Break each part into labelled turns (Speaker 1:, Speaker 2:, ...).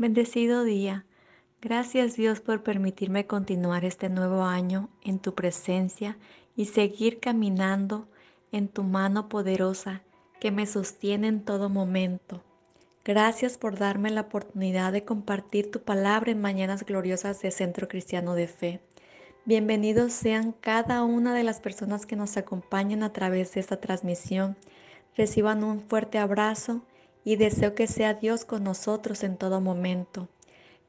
Speaker 1: Bendecido día. Gracias Dios por permitirme continuar este nuevo año en tu presencia y seguir caminando en tu mano poderosa que me sostiene en todo momento. Gracias por darme la oportunidad de compartir tu palabra en Mañanas Gloriosas de Centro Cristiano de Fe. Bienvenidos sean cada una de las personas que nos acompañan a través de esta transmisión. Reciban un fuerte abrazo y deseo que sea Dios con nosotros en todo momento.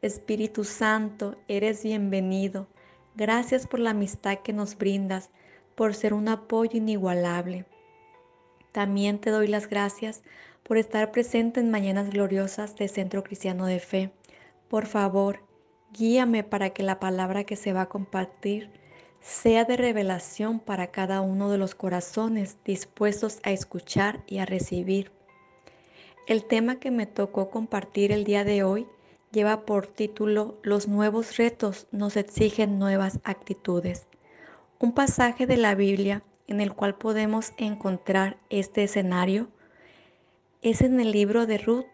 Speaker 1: Espíritu Santo, eres bienvenido. Gracias por la amistad que nos brindas, por ser un apoyo inigualable. También te doy las gracias por estar presente en Mañanas Gloriosas de Centro Cristiano de Fe. Por favor, guíame para que la palabra que se va a compartir sea de revelación para cada uno de los corazones dispuestos a escuchar y a recibir. El tema que me tocó compartir el día de hoy lleva por título Los nuevos retos nos exigen nuevas actitudes. Un pasaje de la Biblia en el cual podemos encontrar este escenario es en el libro de Ruth.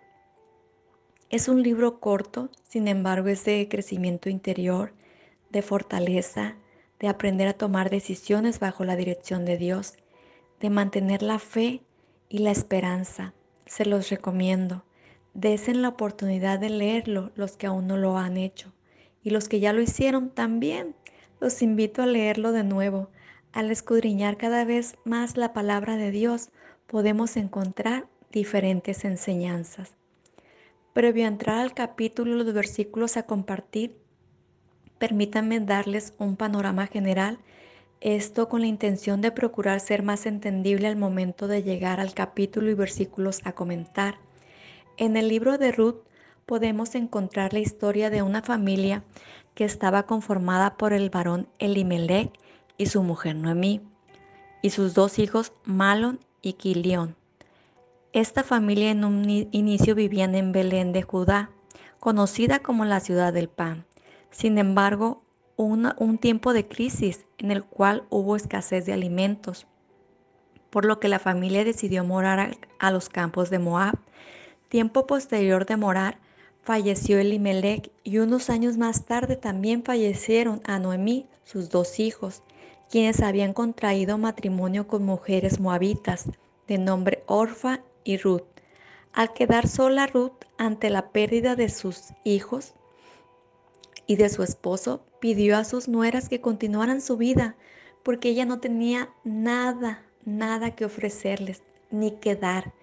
Speaker 1: Es un libro corto, sin embargo es de crecimiento interior, de fortaleza, de aprender a tomar decisiones bajo la dirección de Dios, de mantener la fe y la esperanza se los recomiendo. Desen la oportunidad de leerlo los que aún no lo han hecho. Y los que ya lo hicieron también. Los invito a leerlo de nuevo. Al escudriñar cada vez más la palabra de Dios, podemos encontrar diferentes enseñanzas. Previo a entrar al capítulo de versículos a compartir, permítanme darles un panorama general esto con la intención de procurar ser más entendible al momento de llegar al capítulo y versículos a comentar. En el libro de Ruth podemos encontrar la historia de una familia que estaba conformada por el varón Elimelech y su mujer Noemí, y sus dos hijos Malon y Quilión. Esta familia en un inicio vivían en Belén de Judá, conocida como la ciudad del pan. Sin embargo, un tiempo de crisis en el cual hubo escasez de alimentos, por lo que la familia decidió morar a, los campos de Moab. Tiempo posterior de morar, falleció Elimelech y unos años más tarde también fallecieron a Noemí, sus dos hijos, quienes habían contraído matrimonio con mujeres moabitas de nombre Orfa y Ruth. Al quedar sola Ruth ante la pérdida de sus hijos, y de su esposo, pidió a sus nueras que continuaran su vida, porque ella no tenía nada, nada que ofrecerles, ni que dar,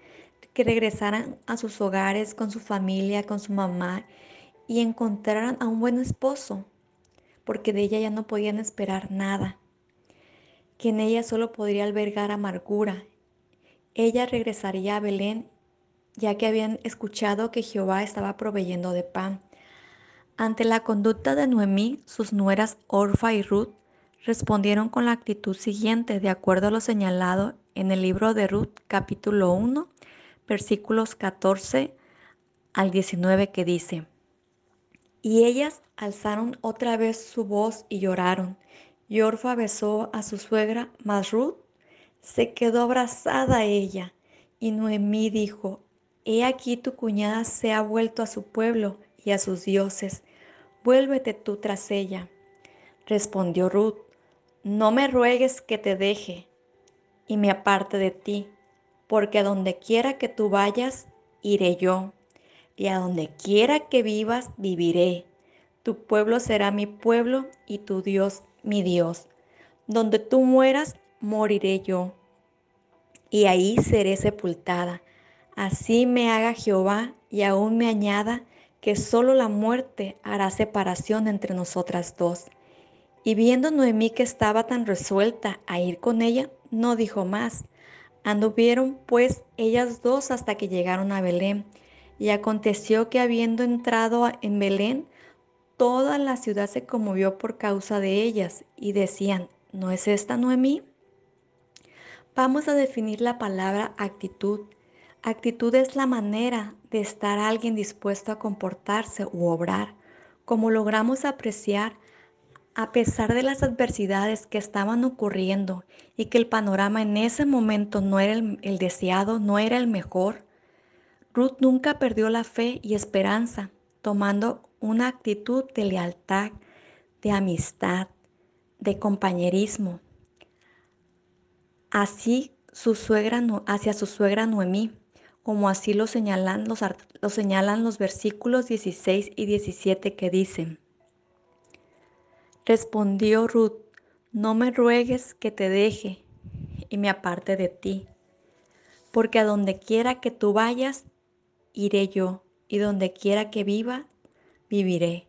Speaker 1: que regresaran a sus hogares con su familia, con su mamá, y encontraran a un buen esposo, porque de ella ya no podían esperar nada, que en ella solo podría albergar amargura. Ella regresaría a Belén, ya que habían escuchado que Jehová estaba proveyendo de pan. Ante la conducta de Noemí, sus nueras Orfa y Ruth respondieron con la actitud siguiente, de acuerdo a lo señalado en el libro de Ruth, capítulo 1, versículos 14 al 19, que dice, Y ellas alzaron otra vez su voz y lloraron, y Orfa besó a su suegra, mas Ruth se quedó abrazada a ella, y Noemí dijo, He aquí tu cuñada se ha vuelto a su pueblo y a sus dioses, vuélvete tú tras ella. Respondió Ruth, no me ruegues que te deje y me aparte de ti, porque a donde quiera que tú vayas, iré yo, y a donde quiera que vivas, viviré. Tu pueblo será mi pueblo y tu Dios mi Dios. Donde tú mueras, moriré yo, y ahí seré sepultada. Así me haga Jehová y aún me añada que solo la muerte hará separación entre nosotras dos. Y viendo Noemí que estaba tan resuelta a ir con ella, no dijo más. Anduvieron pues ellas dos hasta que llegaron a Belén. Y aconteció que habiendo entrado en Belén, toda la ciudad se conmovió por causa de ellas y decían, ¿no es esta Noemí? Vamos a definir la palabra actitud. Actitud es la manera de estar alguien dispuesto a comportarse u obrar, como logramos apreciar a pesar de las adversidades que estaban ocurriendo y que el panorama en ese momento no era el, deseado, no era el mejor. Ruth nunca perdió la fe y esperanza. tomando una actitud de lealtad, de amistad, de compañerismo. Así su suegra, hacia su suegra Noemí, como así lo señalan los, lo señalan los versículos 16 y 17 que dicen, Respondió Ruth, no me ruegues que te deje y me aparte de ti, porque a donde quiera que tú vayas, iré yo, y donde quiera que viva, viviré.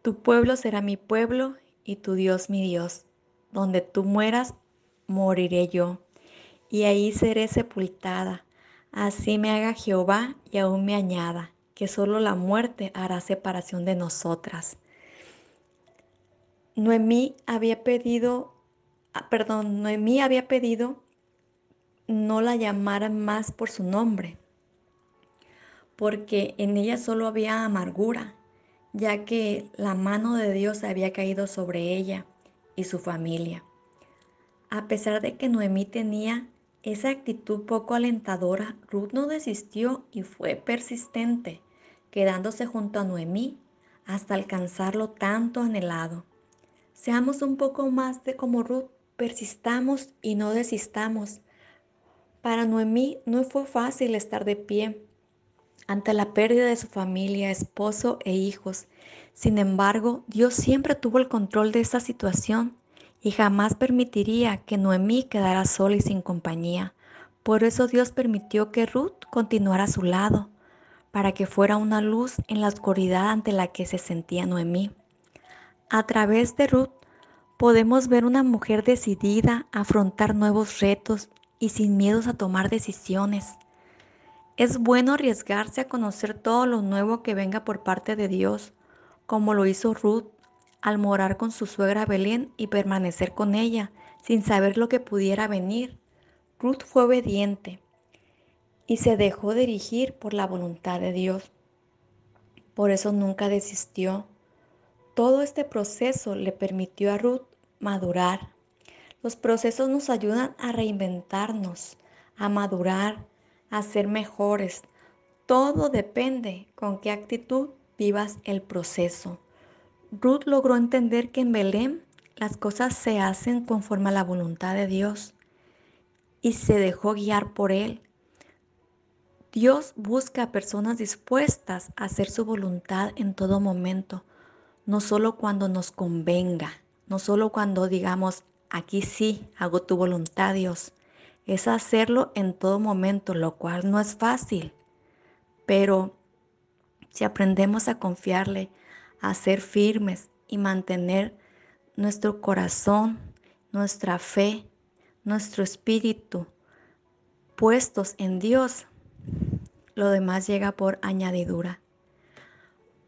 Speaker 1: Tu pueblo será mi pueblo y tu Dios mi Dios. Donde tú mueras, moriré yo, y ahí seré sepultada. Así me haga Jehová y aún me añada, que solo la muerte hará separación de nosotras. Noemí había pedido, ah, perdón, Noemí había pedido no la llamaran más por su nombre, porque en ella solo había amargura, ya que la mano de Dios había caído sobre ella y su familia. A pesar de que Noemí tenía esa actitud poco alentadora, Ruth no desistió y fue persistente, quedándose junto a Noemí hasta alcanzarlo tanto anhelado. Seamos un poco más de como Ruth, persistamos y no desistamos. Para Noemí no fue fácil estar de pie ante la pérdida de su familia, esposo e hijos. Sin embargo, Dios siempre tuvo el control de esta situación y jamás permitiría que Noemí quedara sola y sin compañía. Por eso Dios permitió que Ruth continuara a su lado, para que fuera una luz en la oscuridad ante la que se sentía Noemí. A través de Ruth podemos ver una mujer decidida a afrontar nuevos retos y sin miedos a tomar decisiones. Es bueno arriesgarse a conocer todo lo nuevo que venga por parte de Dios, como lo hizo Ruth al morar con su suegra Belén y permanecer con ella, sin saber lo que pudiera venir. Ruth fue obediente y se dejó dirigir por la voluntad de Dios. Por eso nunca desistió todo este proceso le permitió a Ruth madurar. Los procesos nos ayudan a reinventarnos, a madurar, a ser mejores. Todo depende con qué actitud vivas el proceso. Ruth logró entender que en Belén las cosas se hacen conforme a la voluntad de Dios y se dejó guiar por Él. Dios busca personas dispuestas a hacer su voluntad en todo momento no solo cuando nos convenga, no solo cuando digamos, aquí sí, hago tu voluntad, Dios. Es hacerlo en todo momento, lo cual no es fácil. Pero si aprendemos a confiarle, a ser firmes y mantener nuestro corazón, nuestra fe, nuestro espíritu puestos en Dios, lo demás llega por añadidura.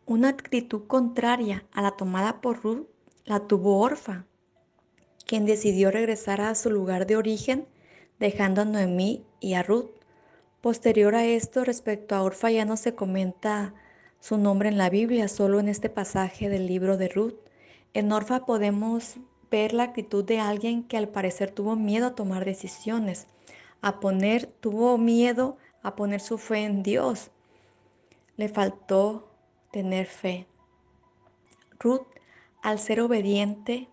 Speaker 1: Una actitud contraria a la tomada por Ruth la tuvo Orfa, quien decidió regresar a su lugar de origen, dejando a Noemí y a Ruth. Posterior a esto, respecto a Orfa ya no se comenta su nombre en la Biblia, solo en este pasaje del libro de Ruth. En Orfa podemos ver la actitud de alguien que al parecer tuvo miedo a tomar decisiones, a poner, tuvo miedo a poner su fe en Dios. Le faltó tener fe. Ruth, al ser obediente,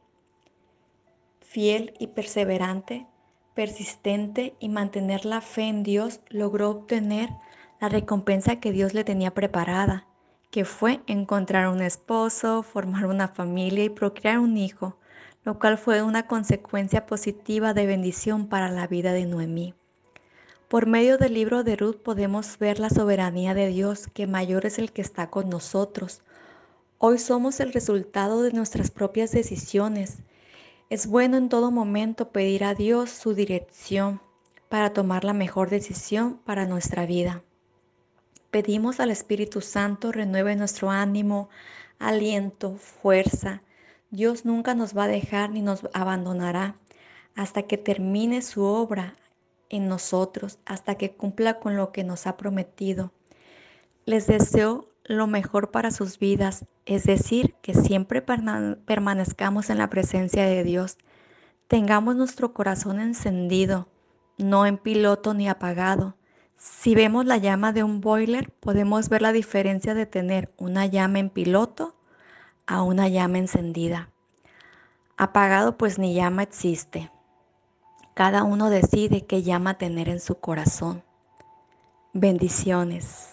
Speaker 1: fiel y perseverante, persistente y mantener la fe en Dios, logró obtener la recompensa que Dios le tenía preparada, que fue encontrar un esposo, formar una familia y procrear un hijo, lo cual fue una consecuencia positiva de bendición para la vida de Noemí. Por medio del libro de Ruth podemos ver la soberanía de Dios, que mayor es el que está con nosotros. Hoy somos el resultado de nuestras propias decisiones. Es bueno en todo momento pedir a Dios su dirección para tomar la mejor decisión para nuestra vida. Pedimos al Espíritu Santo renueve nuestro ánimo, aliento, fuerza. Dios nunca nos va a dejar ni nos abandonará hasta que termine su obra en nosotros hasta que cumpla con lo que nos ha prometido. Les deseo lo mejor para sus vidas, es decir, que siempre permanezcamos en la presencia de Dios. Tengamos nuestro corazón encendido, no en piloto ni apagado, Si vemos la llama de un boiler, podemos ver la diferencia de tener una llama en piloto a una llama encendida. Apagado pues ni llama existe. Cada uno decide qué llama tener en su corazón. Bendiciones.